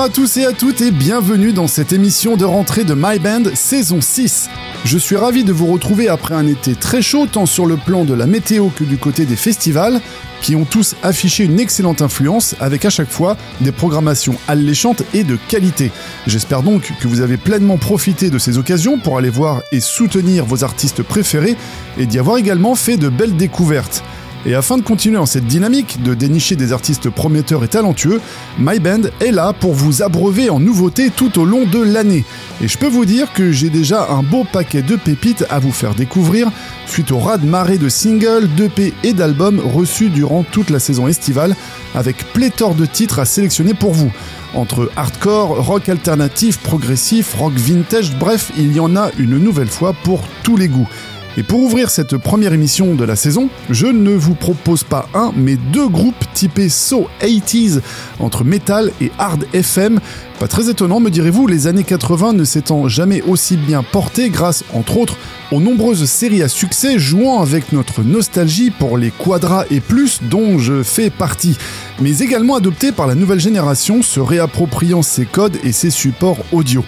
Bonjour à tous et à toutes et bienvenue dans cette émission de rentrée de My Band saison 6. Je suis ravi de vous retrouver après un été très chaud tant sur le plan de la météo que du côté des festivals qui ont tous affiché une excellente influence avec à chaque fois des programmations alléchantes et de qualité. J'espère donc que vous avez pleinement profité de ces occasions pour aller voir et soutenir vos artistes préférés et d'y avoir également fait de belles découvertes. Et afin de continuer en cette dynamique de dénicher des artistes prometteurs et talentueux, My Band est là pour vous abreuver en nouveautés tout au long de l'année. Et je peux vous dire que j'ai déjà un beau paquet de pépites à vous faire découvrir suite au raz-de-marée de singles, d'EP et d'albums reçus durant toute la saison estivale avec pléthore de titres à sélectionner pour vous. Entre hardcore, rock alternatif, progressif, rock vintage, bref, il y en a une nouvelle fois pour tous les goûts. Et pour ouvrir cette première émission de la saison, je ne vous propose pas un, mais deux groupes typés So 80s entre metal et hard FM. Pas très étonnant, me direz-vous, les années 80 ne s'étant jamais aussi bien portées grâce, entre autres, aux nombreuses séries à succès jouant avec notre nostalgie pour les quadras et plus dont je fais partie, mais également adoptées par la nouvelle génération se réappropriant ses codes et ses supports audio.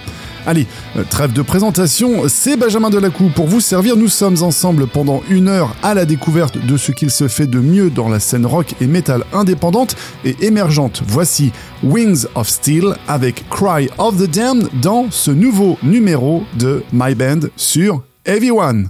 Allez, euh, trêve de présentation, c'est Benjamin Delacou pour vous servir. Nous sommes ensemble pendant une heure à la découverte de ce qu'il se fait de mieux dans la scène rock et metal indépendante et émergente. Voici Wings of Steel avec Cry of the Damned dans ce nouveau numéro de My Band sur Everyone.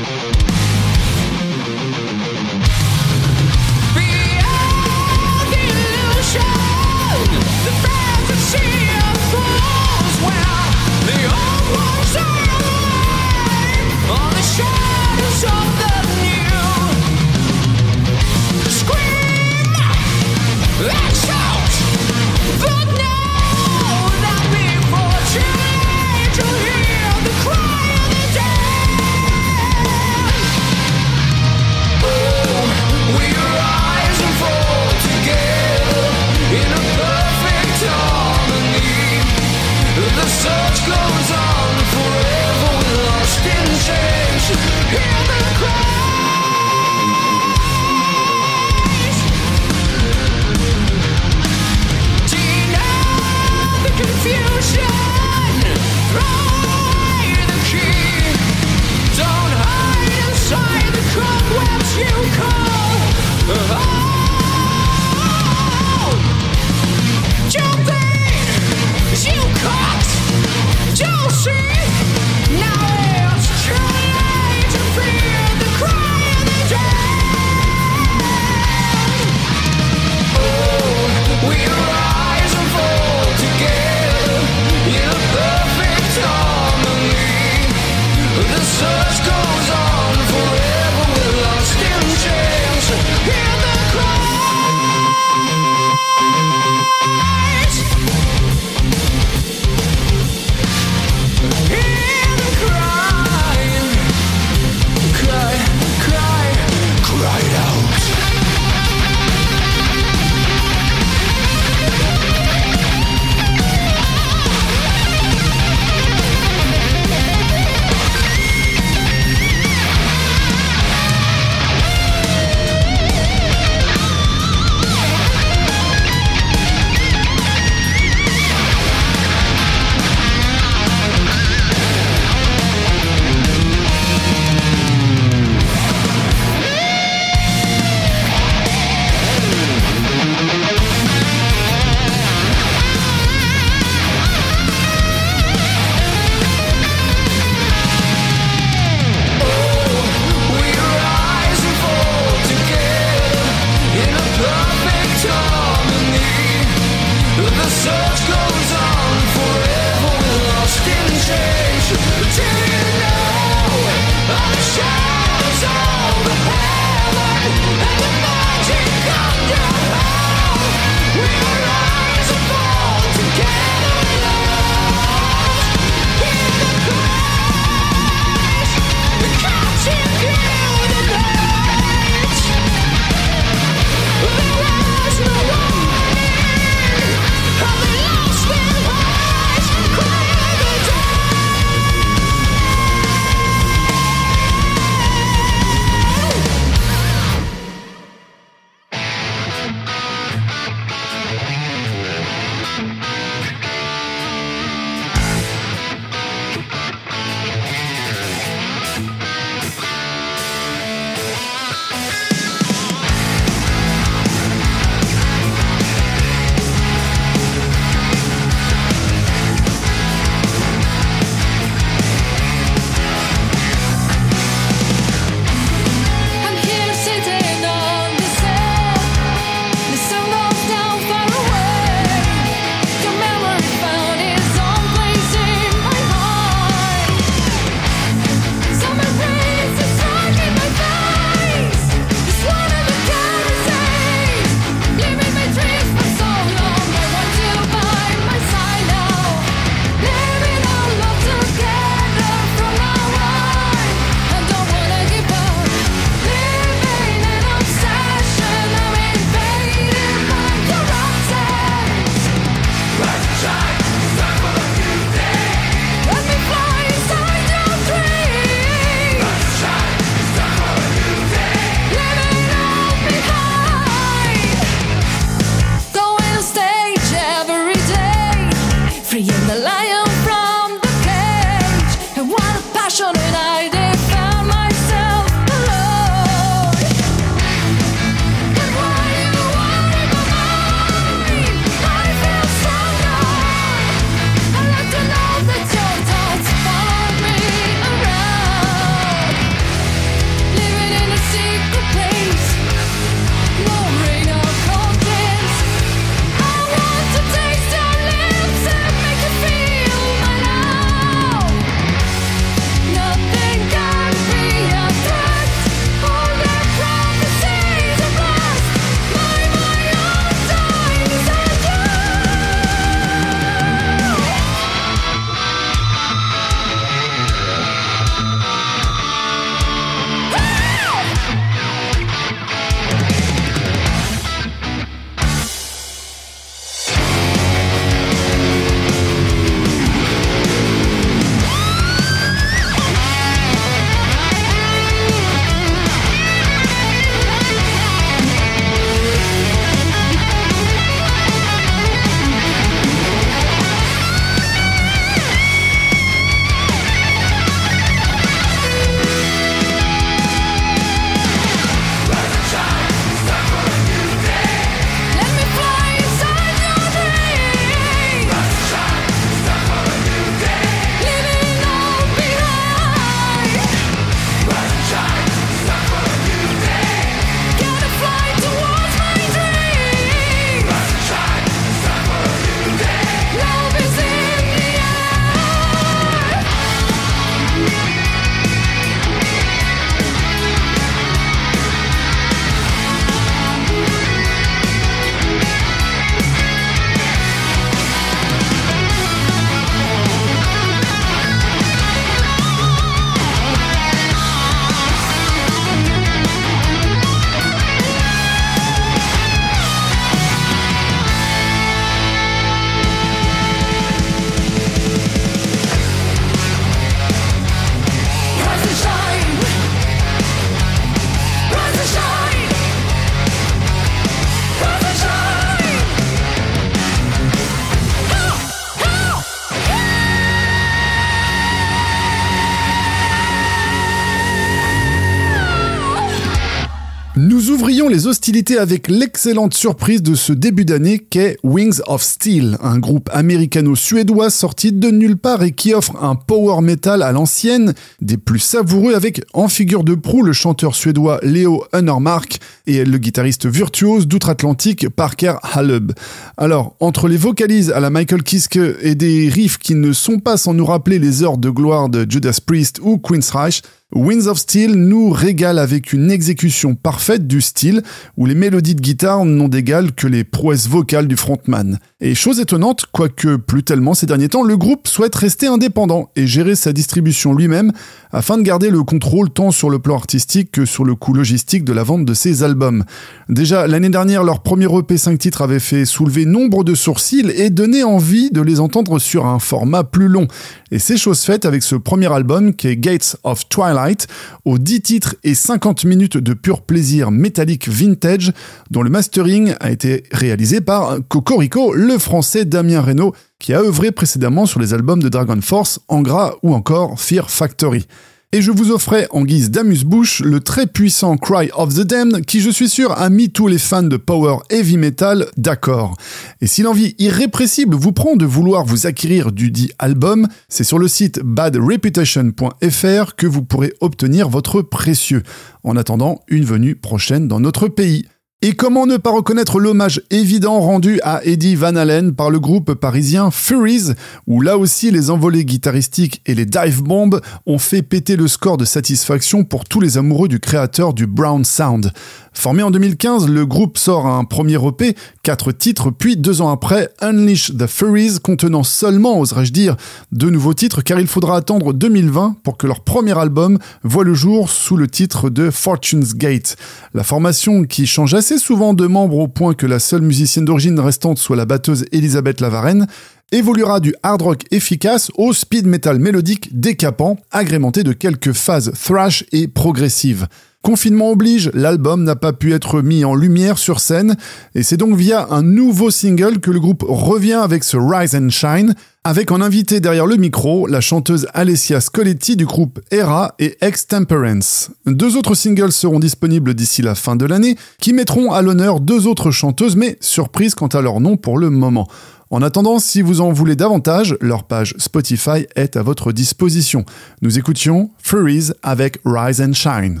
Avec l'excellente surprise de ce début d'année qu'est Wings of Steel, un groupe américano-suédois sorti de nulle part et qui offre un power metal à l'ancienne, des plus savoureux avec en figure de proue le chanteur suédois Leo Unnermark et le guitariste virtuose d'outre-Atlantique Parker Hallub. Alors, entre les vocalises à la Michael Kiske et des riffs qui ne sont pas sans nous rappeler les heures de gloire de Judas Priest ou Queensryche, Winds of Steel nous régale avec une exécution parfaite du style où les mélodies de guitare n'ont d'égal que les prouesses vocales du frontman. Et chose étonnante, quoique plus tellement ces derniers temps, le groupe souhaite rester indépendant et gérer sa distribution lui-même afin de garder le contrôle tant sur le plan artistique que sur le coût logistique de la vente de ses albums. Déjà, l'année dernière, leur premier EP 5 titres avait fait soulever nombre de sourcils et donné envie de les entendre sur un format plus long. Et c'est chose faite avec ce premier album qui est Gates of Twilight, aux 10 titres et 50 minutes de pur plaisir métallique vintage, dont le mastering a été réalisé par Cocorico, le français Damien Reynaud, qui a œuvré précédemment sur les albums de Dragon Force, Angra ou encore Fear Factory. Et je vous offrais en guise d'amuse-bouche le très puissant Cry of the Damned qui je suis sûr a mis tous les fans de power heavy metal d'accord. Et si l'envie irrépressible vous prend de vouloir vous acquérir du dit album, c'est sur le site badreputation.fr que vous pourrez obtenir votre précieux. En attendant une venue prochaine dans notre pays. Et comment ne pas reconnaître l'hommage évident rendu à Eddie Van Halen par le groupe parisien Furies, où là aussi les envolées guitaristiques et les dive bombs ont fait péter le score de satisfaction pour tous les amoureux du créateur du Brown Sound. Formé en 2015, le groupe sort un premier EP, quatre titres, puis deux ans après, Unleash the Furies, contenant seulement, oserais-je dire, deux nouveaux titres, car il faudra attendre 2020 pour que leur premier album voit le jour sous le titre de Fortune's Gate. La formation, qui change assez souvent de membres au point que la seule musicienne d'origine restante soit la batteuse Elisabeth Lavarenne, évoluera du hard rock efficace au speed metal mélodique décapant, agrémenté de quelques phases thrash et progressives. Confinement oblige, l'album n'a pas pu être mis en lumière sur scène, et c'est donc via un nouveau single que le groupe revient avec ce Rise and Shine, avec en invité derrière le micro la chanteuse Alessia Scoletti du groupe Era et Extemperance. Deux autres singles seront disponibles d'ici la fin de l'année, qui mettront à l'honneur deux autres chanteuses, mais surprise quant à leur nom pour le moment. En attendant, si vous en voulez davantage, leur page Spotify est à votre disposition. Nous écoutions Furies avec Rise and Shine.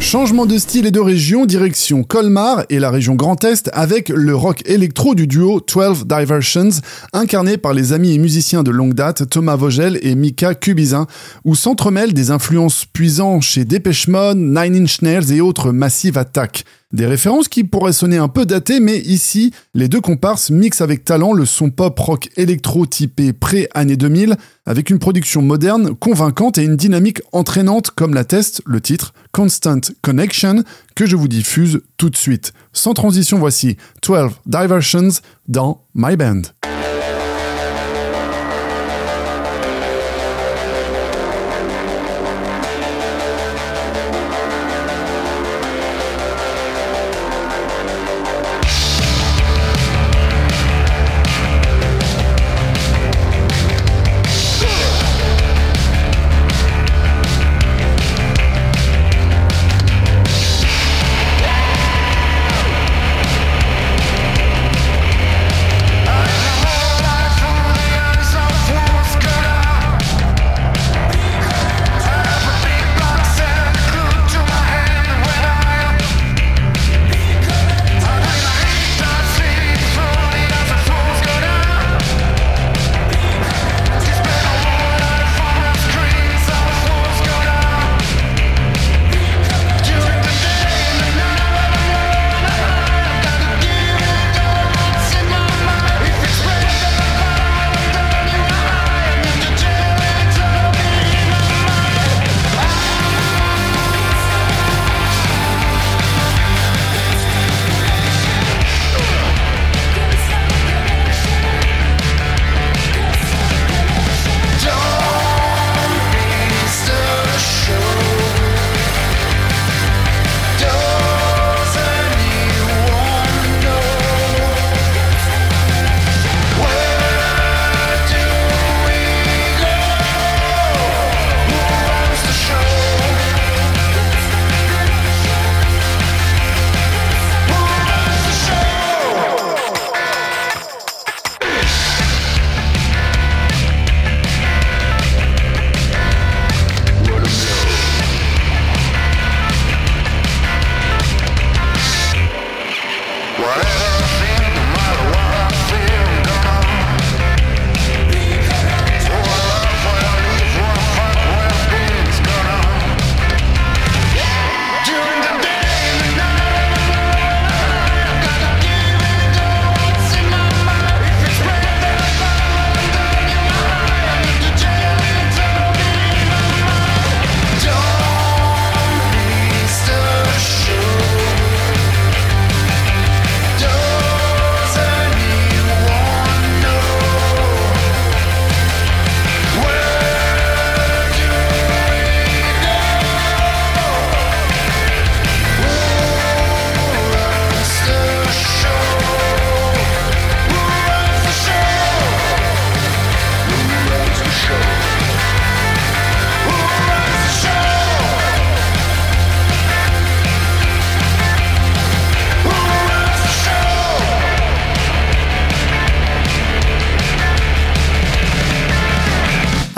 Changement de style et de région, direction Colmar et la région Grand Est avec le rock électro du duo 12 Diversions, incarné par les amis et musiciens de longue date Thomas Vogel et Mika Kubizin, où s'entremêlent des influences puisant chez Depeche Mode, Nine Inch Nails et autres Massive Attack. Des références qui pourraient sonner un peu datées, mais ici, les deux comparses mixent avec talent le son pop rock électro typé pré-année 2000, avec une production moderne, convaincante et une dynamique entraînante comme l'atteste le titre Constant Connection, que je vous diffuse tout de suite. Sans transition, voici 12 Diversions dans My Band.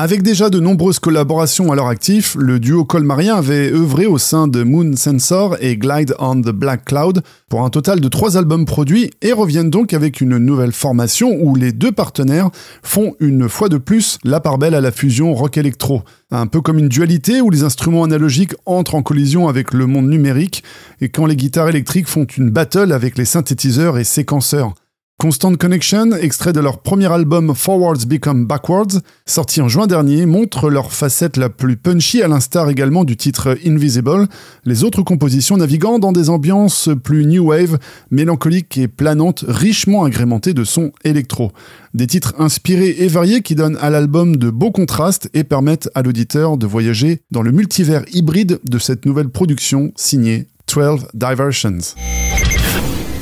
Avec déjà de nombreuses collaborations à leur actif, le duo colmarien avait œuvré au sein de Moon Sensor et Glide on the Black Cloud pour un total de trois albums produits et reviennent donc avec une nouvelle formation où les deux partenaires font une fois de plus la part belle à la fusion rock-électro. Un peu comme une dualité où les instruments analogiques entrent en collision avec le monde numérique et quand les guitares électriques font une battle avec les synthétiseurs et séquenceurs. Constant Connection, extrait de leur premier album Forwards Become Backwards, sorti en juin dernier, montre leur facette la plus punchy à l'instar également du titre Invisible, les autres compositions naviguant dans des ambiances plus new wave, mélancoliques et planantes, richement agrémentées de sons électro. Des titres inspirés et variés qui donnent à l'album de beaux contrastes et permettent à l'auditeur de voyager dans le multivers hybride de cette nouvelle production signée 12 Diversions.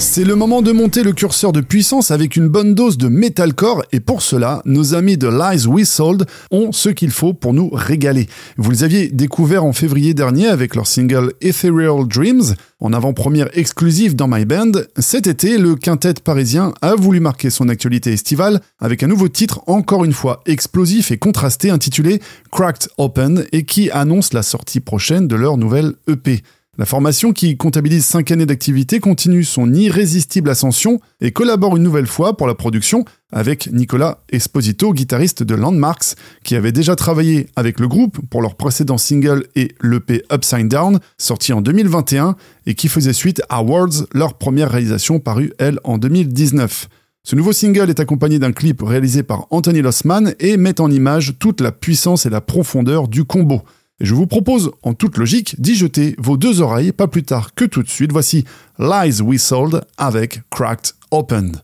C'est le moment de monter le curseur de puissance avec une bonne dose de metalcore et pour cela, nos amis de Lies We Sold ont ce qu'il faut pour nous régaler. Vous les aviez découverts en février dernier avec leur single Ethereal Dreams, en avant-première exclusive dans My Band. Cet été, le quintet parisien a voulu marquer son actualité estivale avec un nouveau titre encore une fois explosif et contrasté intitulé Cracked Open et qui annonce la sortie prochaine de leur nouvelle EP. La formation, qui comptabilise 5 années d'activité, continue son irrésistible ascension et collabore une nouvelle fois pour la production avec Nicolas Esposito, guitariste de Landmarks, qui avait déjà travaillé avec le groupe pour leur précédent single et l'EP Upside Down, sorti en 2021, et qui faisait suite à Words, leur première réalisation parue, elle, en 2019. Ce nouveau single est accompagné d'un clip réalisé par Anthony Lossman et met en image toute la puissance et la profondeur du combo. Je vous propose, en toute logique, d'y jeter vos deux oreilles, pas plus tard que tout de suite. Voici Lies We Sold avec Cracked Open.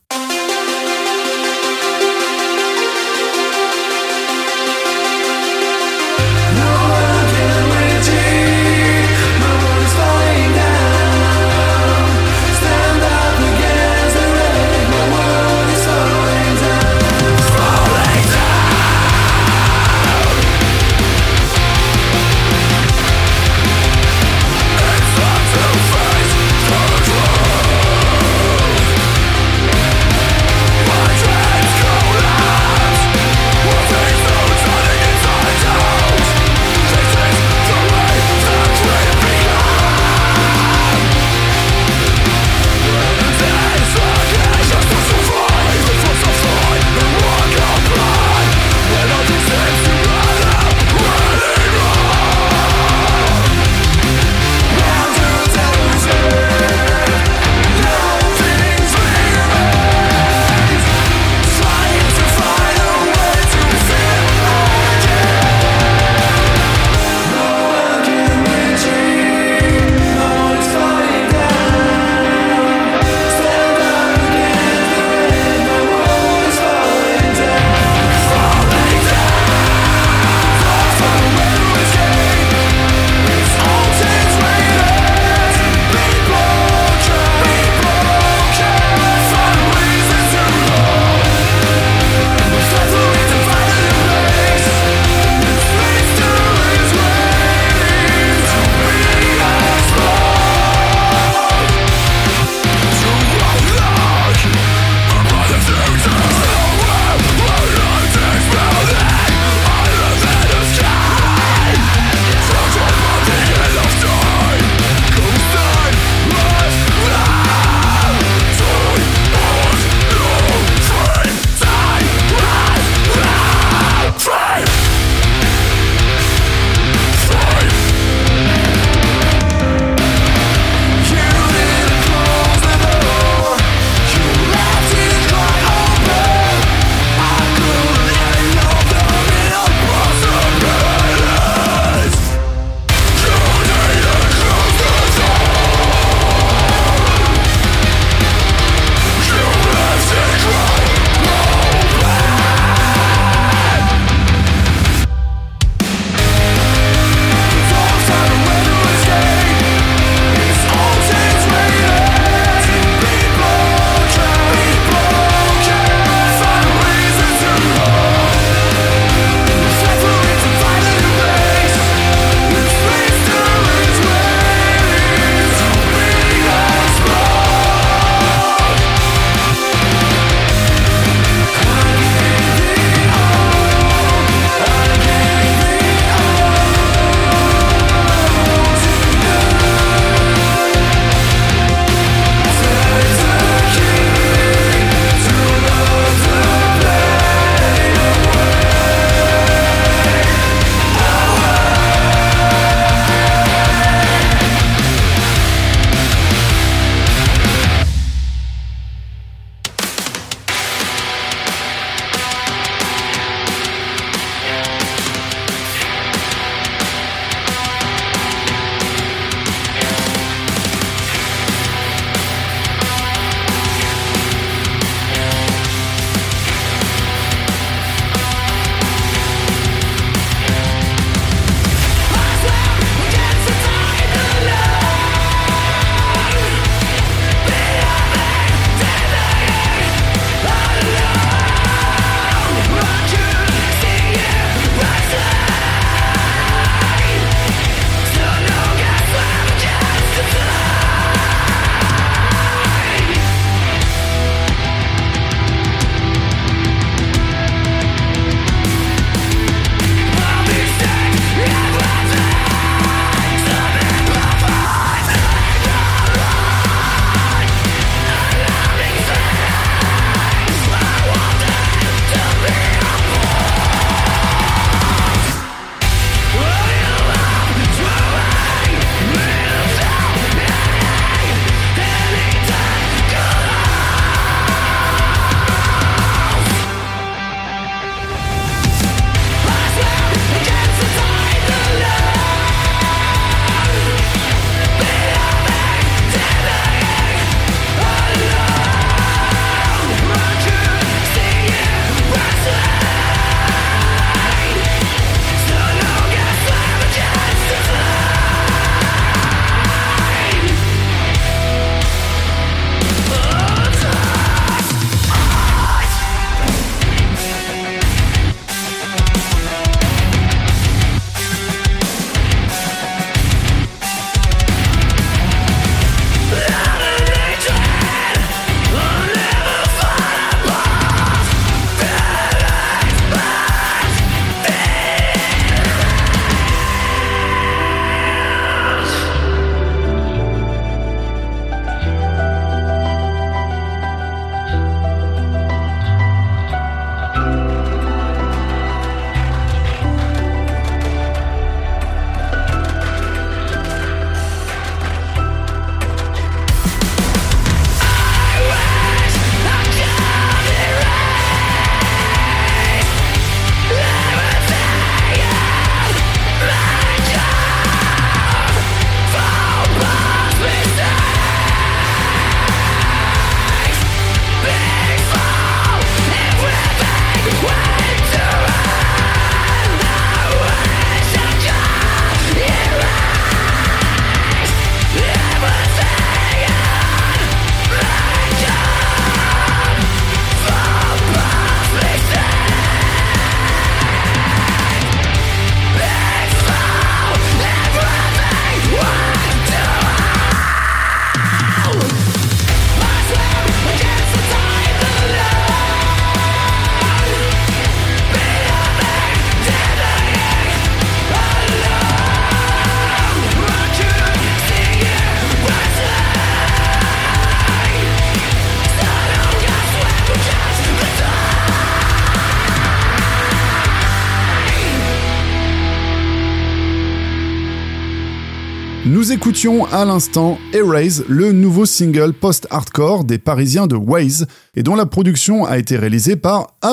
Écoutions à l'instant Erase, le nouveau single post-hardcore des Parisiens de Waze, et dont la production a été réalisée par, ah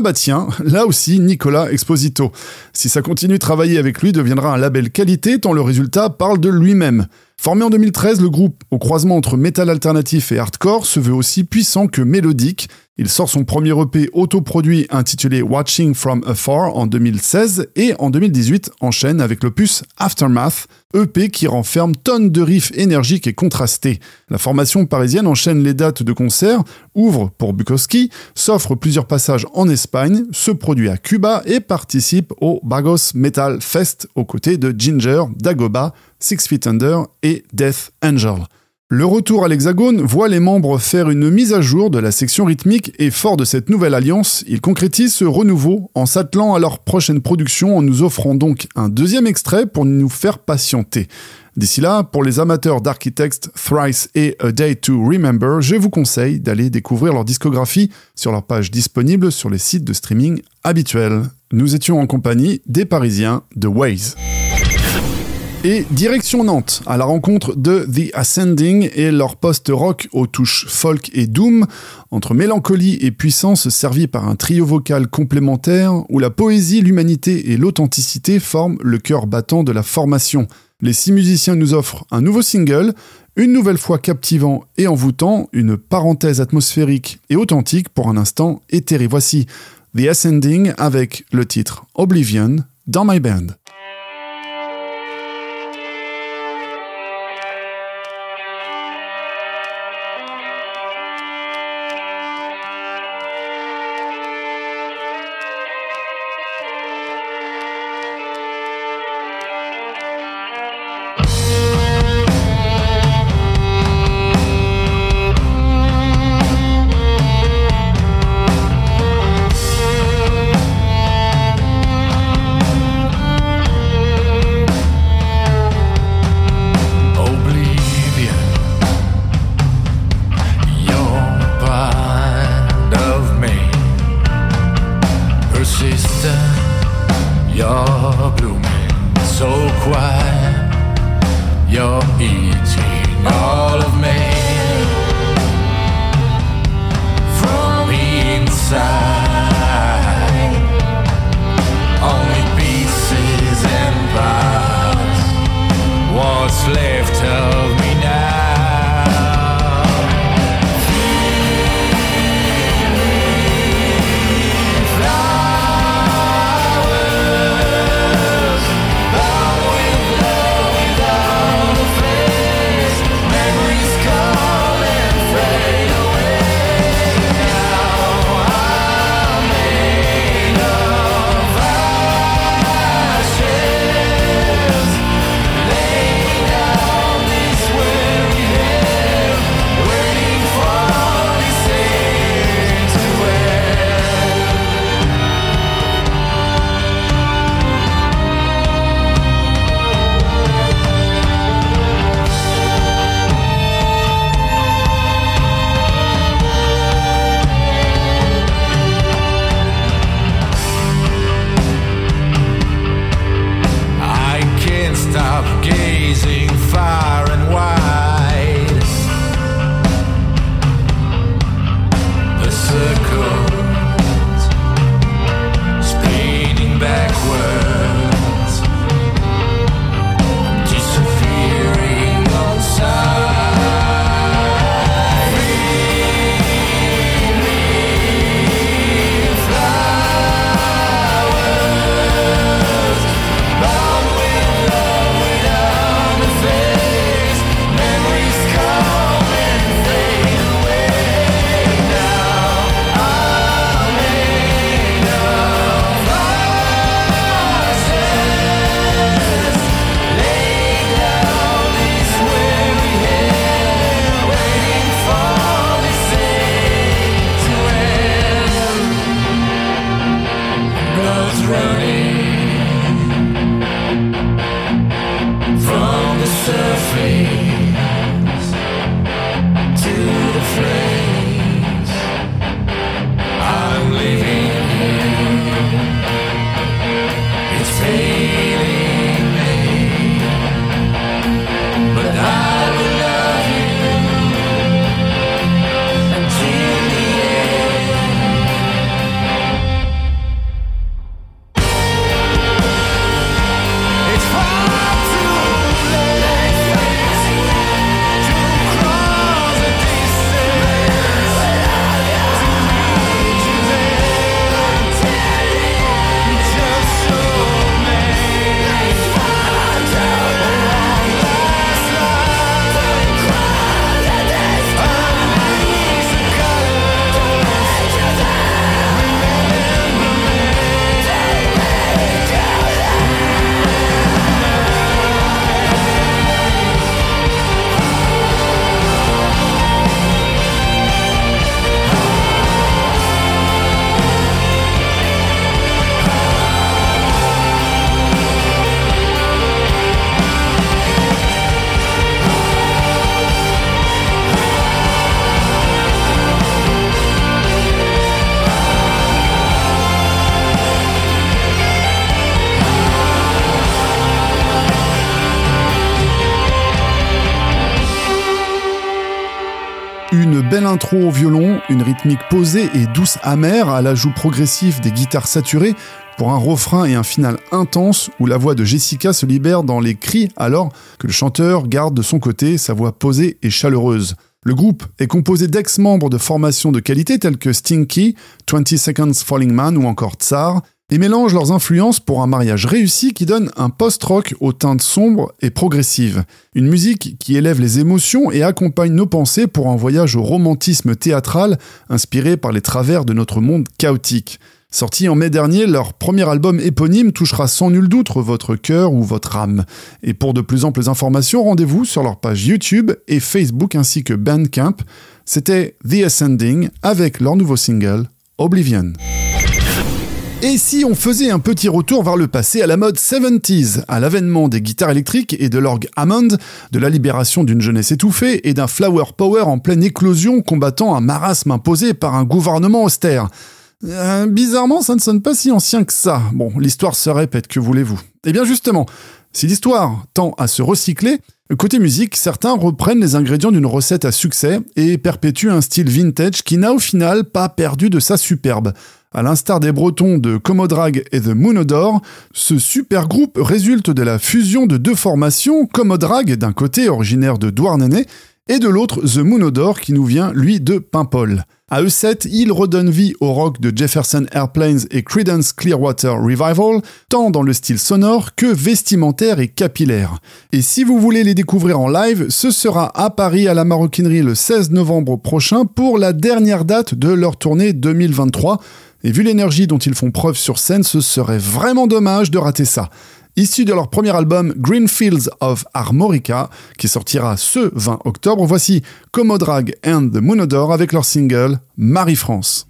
là aussi Nicolas Exposito. Si ça continue de travailler avec lui, deviendra un label qualité tant le résultat parle de lui-même. Formé en 2013, le groupe, au croisement entre metal alternatif et hardcore, se veut aussi puissant que mélodique. Il sort son premier EP autoproduit intitulé Watching From Afar en 2016 et en 2018 enchaîne avec l'opus Aftermath, EP qui renferme tonnes de riffs énergiques et contrastés. La formation parisienne enchaîne les dates de concert, ouvre pour Bukowski, s'offre plusieurs passages en Espagne, se produit à Cuba et participe au Bagos Metal Fest aux côtés de Ginger, Dagoba, Six Feet Under et Death Angel. Le retour à l'Hexagone voit les membres faire une mise à jour de la section rythmique et fort de cette nouvelle alliance, ils concrétisent ce renouveau en s'attelant à leur prochaine production en nous offrant donc un deuxième extrait pour nous faire patienter. D'ici là, pour les amateurs d'Architects, Thrice et A Day to Remember, je vous conseille d'aller découvrir leur discographie sur leur page disponible sur les sites de streaming habituels. Nous étions en compagnie des Parisiens de Waze. Et direction Nantes, à la rencontre de The Ascending et leur post-rock aux touches folk et doom, entre mélancolie et puissance servi par un trio vocal complémentaire où la poésie, l'humanité et l'authenticité forment le cœur battant de la formation. Les six musiciens nous offrent un nouveau single, une nouvelle fois captivant et envoûtant, une parenthèse atmosphérique et authentique pour un instant éthéré. Voici The Ascending avec le titre Oblivion dans My Band. Au violon, une rythmique posée et douce amère à l'ajout progressif des guitares saturées pour un refrain et un final intense où la voix de Jessica se libère dans les cris alors que le chanteur garde de son côté sa voix posée et chaleureuse. Le groupe est composé d'ex-membres de formations de qualité tels que Stinky, 20 Seconds Falling Man ou encore Tsar, et mélange leurs influences pour un mariage réussi qui donne un post-rock aux teintes sombres et progressives. Une musique qui élève les émotions et accompagne nos pensées pour un voyage au romantisme théâtral inspiré par les travers de notre monde chaotique. Sorti en mai dernier, leur premier album éponyme touchera sans nul doute votre cœur ou votre âme. Et pour de plus amples informations, rendez-vous sur leur page YouTube et Facebook ainsi que Bandcamp. C'était The Ascending avec leur nouveau single Oblivion. Et si on faisait un petit retour vers le passé à la mode 70s, à l'avènement des guitares électriques et de l'orgue Hammond, de la libération d'une jeunesse étouffée et d'un flower power en pleine éclosion combattant un marasme imposé par un gouvernement austère euh, bizarrement, ça ne sonne pas si ancien que ça. Bon, l'histoire se répète, que voulez-vous? Eh bien justement, si l'histoire tend à se recycler, côté musique, certains reprennent les ingrédients d'une recette à succès et perpétuent un style vintage qui n'a au final pas perdu de sa superbe. À l'instar des Bretons de Comodrag et The Moonodor, ce super groupe résulte de la fusion de deux formations, Comodrag d'un côté originaire de Douarnenez et de l'autre The Moonodor qui nous vient lui de Paimpol. À eux 7, ils redonnent vie au rock de Jefferson Airplanes et Creedence Clearwater Revival, tant dans le style sonore que vestimentaire et capillaire. Et si vous voulez les découvrir en live, ce sera à Paris à la Maroquinerie le 16 novembre prochain pour la dernière date de leur tournée 2023. Et vu l'énergie dont ils font preuve sur scène, ce serait vraiment dommage de rater ça. Issu de leur premier album Greenfields of Armorica, qui sortira ce 20 octobre, voici Comodrag and the Moonodor avec leur single Marie-France.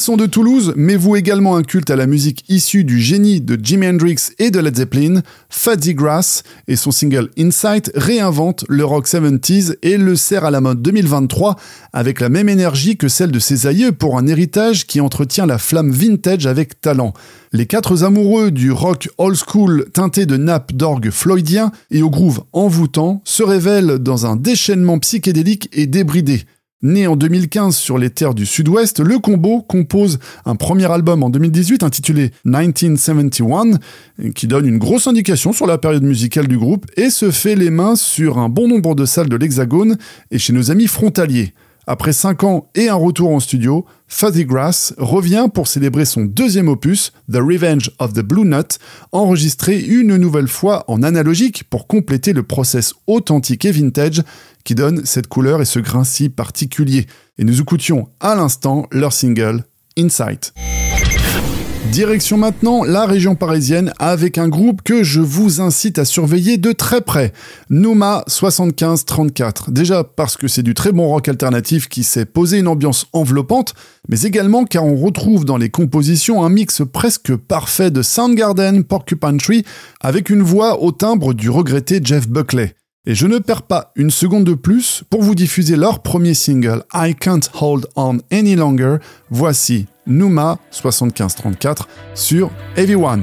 De Toulouse, mais vous également un culte à la musique issue du génie de Jimi Hendrix et de Led Zeppelin, Fuzzy Grass et son single Insight réinvente le rock 70s et le sert à la mode 2023 avec la même énergie que celle de ses aïeux pour un héritage qui entretient la flamme vintage avec talent. Les quatre amoureux du rock old school teinté de nappes d'orgue floydien et au groove envoûtant se révèlent dans un déchaînement psychédélique et débridé. Né en 2015 sur les terres du sud-ouest, le combo compose un premier album en 2018 intitulé 1971 qui donne une grosse indication sur la période musicale du groupe et se fait les mains sur un bon nombre de salles de l'Hexagone et chez nos amis frontaliers. Après 5 ans et un retour en studio, Fuzzy Grass revient pour célébrer son deuxième opus, The Revenge of the Blue Nut, enregistré une nouvelle fois en analogique pour compléter le process authentique et vintage qui donne cette couleur et ce grain si particulier. Et nous écoutions à l'instant leur single Insight. Direction maintenant la région parisienne avec un groupe que je vous incite à surveiller de très près, Nouma 7534. Déjà parce que c'est du très bon rock alternatif qui sait poser une ambiance enveloppante, mais également car on retrouve dans les compositions un mix presque parfait de Soundgarden, Porcupine Tree, avec une voix au timbre du regretté Jeff Buckley. Et je ne perds pas une seconde de plus pour vous diffuser leur premier single I Can't Hold On Any Longer. Voici Numa 7534 sur Everyone.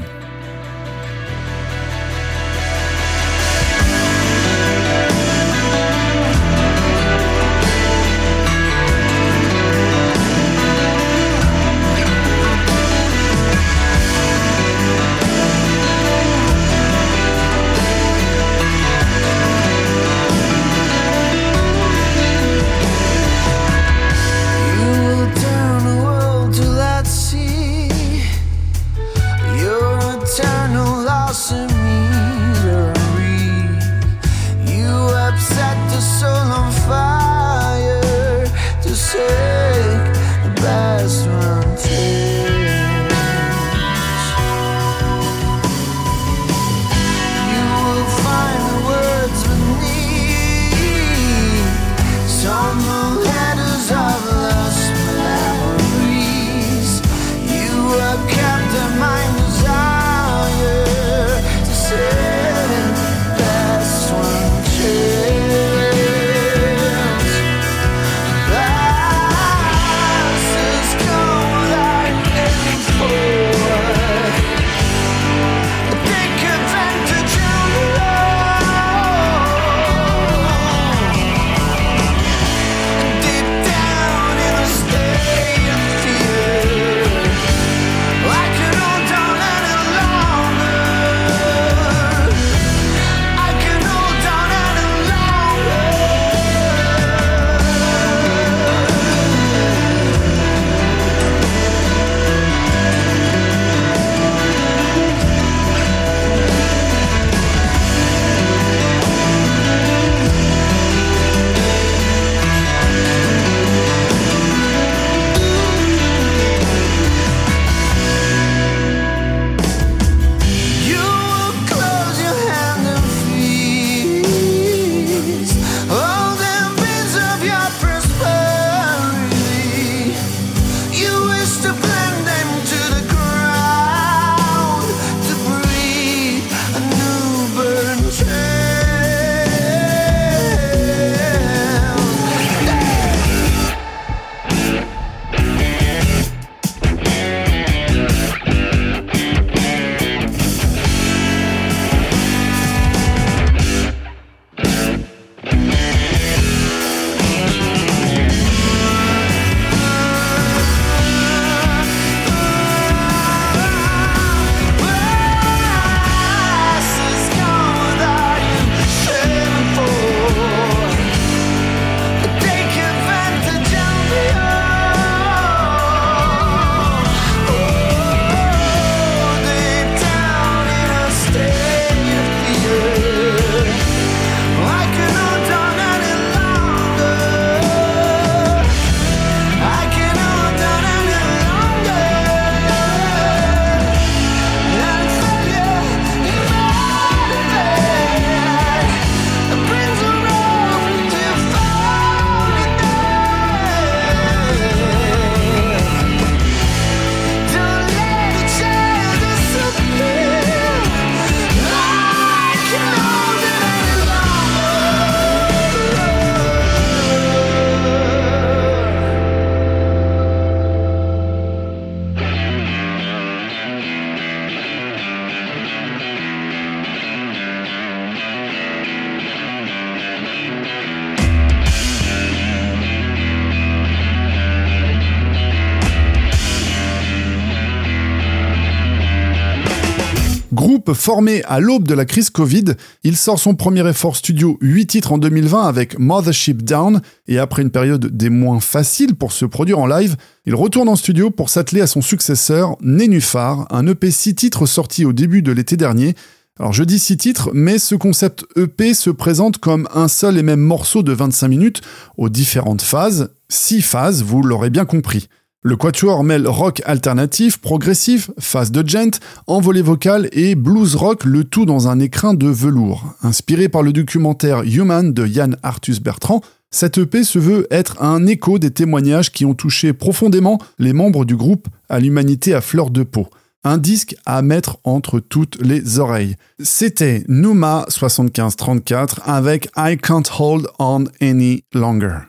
Formé à l'aube de la crise Covid, il sort son premier effort studio 8 titres en 2020 avec Mothership Down, et après une période des moins faciles pour se produire en live, il retourne en studio pour s'atteler à son successeur, Nénuphar, un EP 6 titres sorti au début de l'été dernier. Alors je dis 6 titres, mais ce concept EP se présente comme un seul et même morceau de 25 minutes, aux différentes phases, 6 phases, vous l'aurez bien compris. Le quatuor mêle rock alternatif, progressif, phase de gent, envolée vocale et blues rock, le tout dans un écrin de velours. Inspiré par le documentaire Human de Yann Arthus Bertrand, cette EP se veut être un écho des témoignages qui ont touché profondément les membres du groupe à l'humanité à fleur de peau. Un disque à mettre entre toutes les oreilles. C'était Numa 7534 avec I Can't Hold On Any Longer.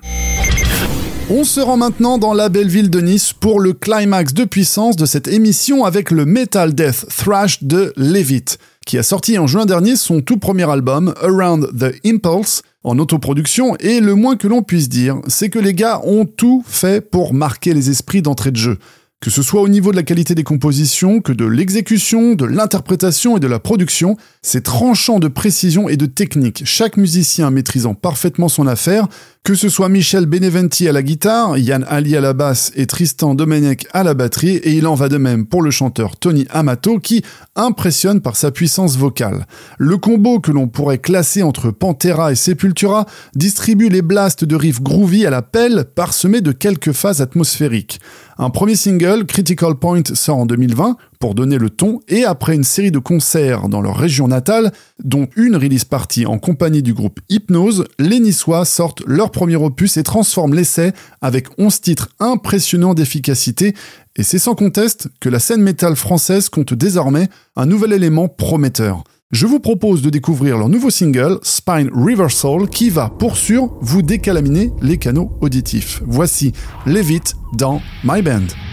On se rend maintenant dans la belle ville de Nice pour le climax de puissance de cette émission avec le Metal Death Thrash de Levitt, qui a sorti en juin dernier son tout premier album, Around the Impulse, en autoproduction, et le moins que l'on puisse dire, c'est que les gars ont tout fait pour marquer les esprits d'entrée de jeu. Que ce soit au niveau de la qualité des compositions, que de l'exécution, de l'interprétation et de la production, c'est tranchant de précision et de technique, chaque musicien maîtrisant parfaitement son affaire, que ce soit Michel Beneventi à la guitare, Yann Ali à la basse et Tristan Domenech à la batterie, et il en va de même pour le chanteur Tony Amato qui impressionne par sa puissance vocale. Le combo que l'on pourrait classer entre Pantera et Sepultura distribue les blasts de riffs groovy à la pelle parsemés de quelques phases atmosphériques. Un premier single, Critical Point, sort en 2020 pour donner le ton et après une série de concerts dans leur région natale, dont une release party en compagnie du groupe Hypnose, les Niçois sortent leur premier opus et transforment l'essai avec 11 titres impressionnants d'efficacité et c'est sans conteste que la scène métal française compte désormais un nouvel élément prometteur. Je vous propose de découvrir leur nouveau single, Spine Reversal, qui va pour sûr vous décalaminer les canaux auditifs. Voici Levitt dans My Band.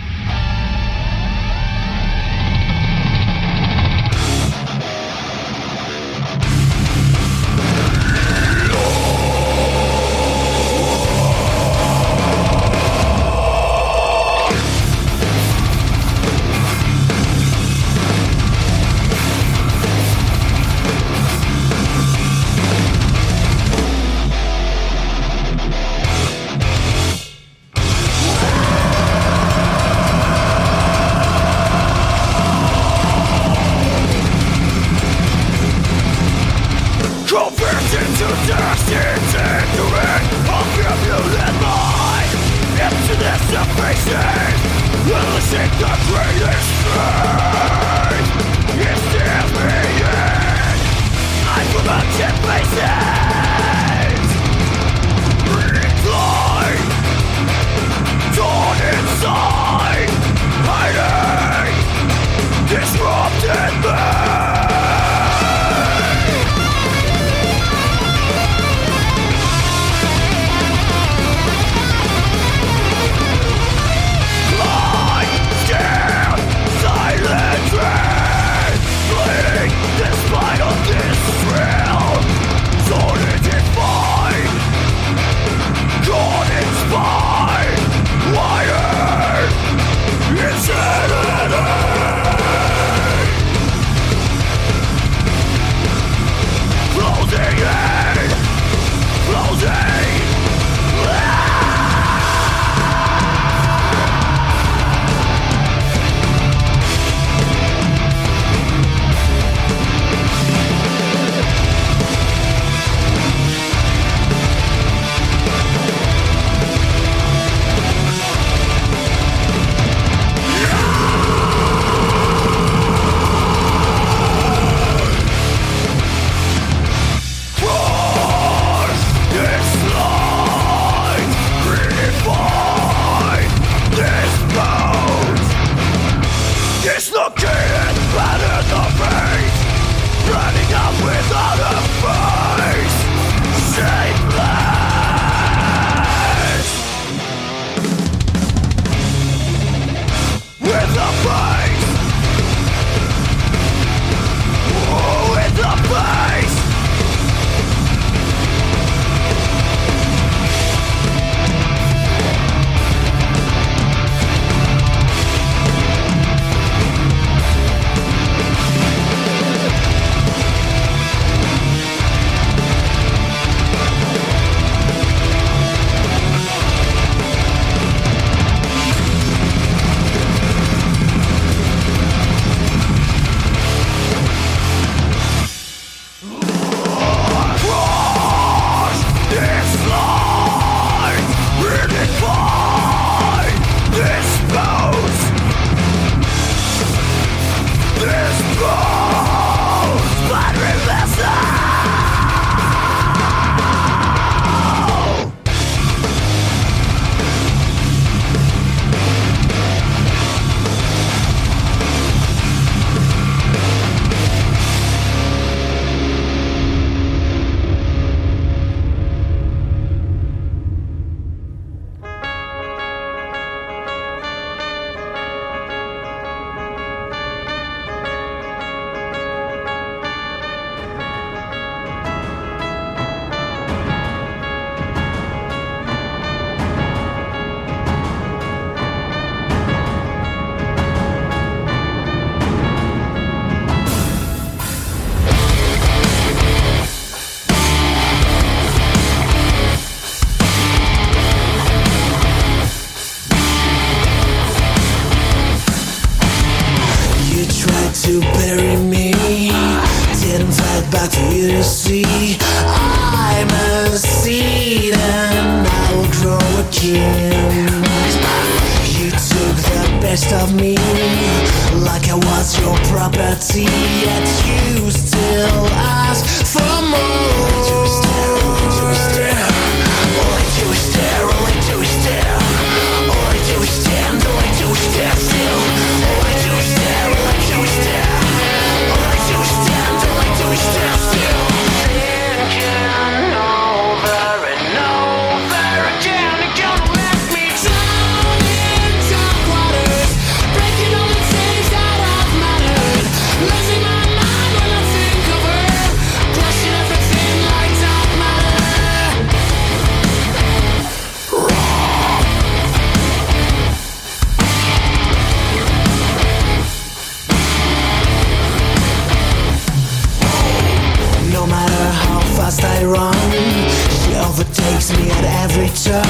Overtakes me at every turn.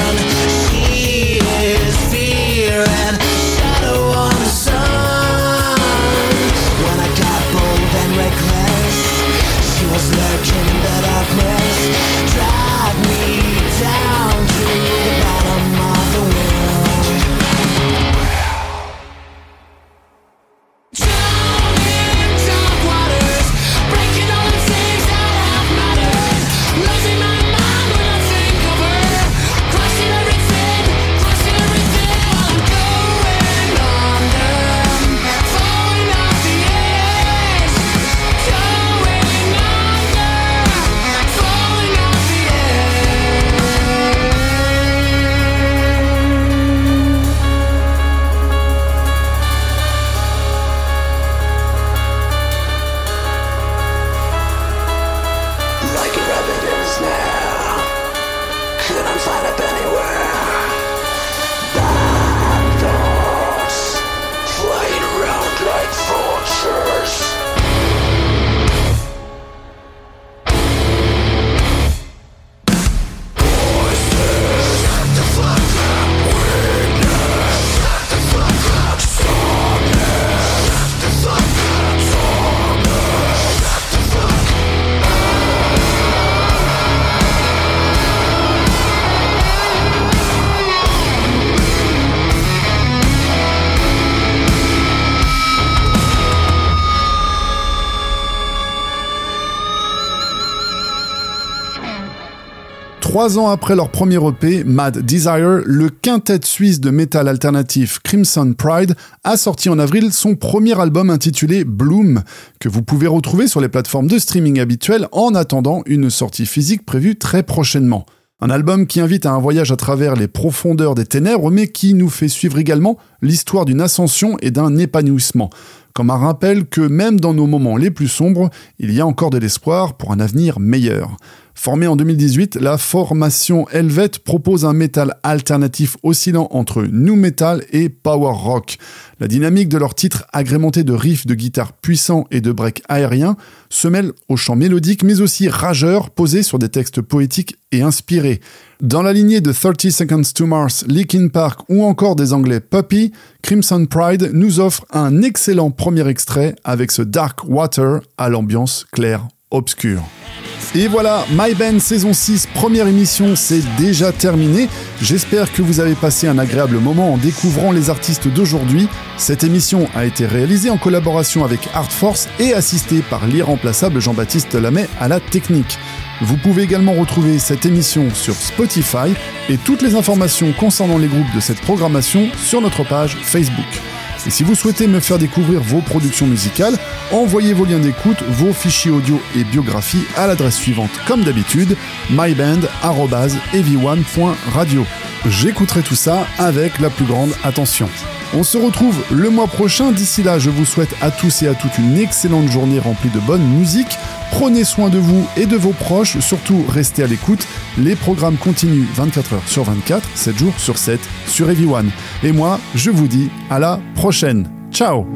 She Trois ans après leur premier EP, Mad Desire, le quintet suisse de métal alternatif Crimson Pride a sorti en avril son premier album intitulé Bloom, que vous pouvez retrouver sur les plateformes de streaming habituelles en attendant une sortie physique prévue très prochainement. Un album qui invite à un voyage à travers les profondeurs des ténèbres, mais qui nous fait suivre également l'histoire d'une ascension et d'un épanouissement, comme un rappel que même dans nos moments les plus sombres, il y a encore de l'espoir pour un avenir meilleur. Formée en 2018, la formation Helvet propose un métal alternatif oscillant entre new metal et power rock. La dynamique de leur titre, agrémenté de riffs de guitare puissants et de breaks aériens, se mêle au chant mélodique mais aussi rageur posé sur des textes poétiques et inspirés. Dans la lignée de 30 Seconds to Mars, Linkin Park ou encore des anglais Puppy, Crimson Pride nous offre un excellent premier extrait avec ce Dark Water à l'ambiance claire Et voilà, My Band saison 6, première émission, c'est déjà terminé. J'espère que vous avez passé un agréable moment en découvrant les artistes d'aujourd'hui. Cette émission a été réalisée en collaboration avec Art Force et assistée par l'irremplaçable Jean-Baptiste Lamet à la technique. Vous pouvez également retrouver cette émission sur Spotify et toutes les informations concernant les groupes de cette programmation sur notre page Facebook. Et si vous souhaitez me faire découvrir vos productions musicales, envoyez vos liens d'écoute, vos fichiers audio et biographies à l'adresse suivante comme d'habitude, myband.ev1.radio. J'écouterai tout ça avec la plus grande attention. On se retrouve le mois prochain. D'ici là, je vous souhaite à tous et à toutes une excellente journée remplie de bonne musique. Prenez soin de vous et de vos proches. Surtout, restez à l'écoute. Les programmes continuent 24 heures sur 24, 7 jours sur 7 sur Ev1. Et moi, je vous dis à la prochaine. Ciao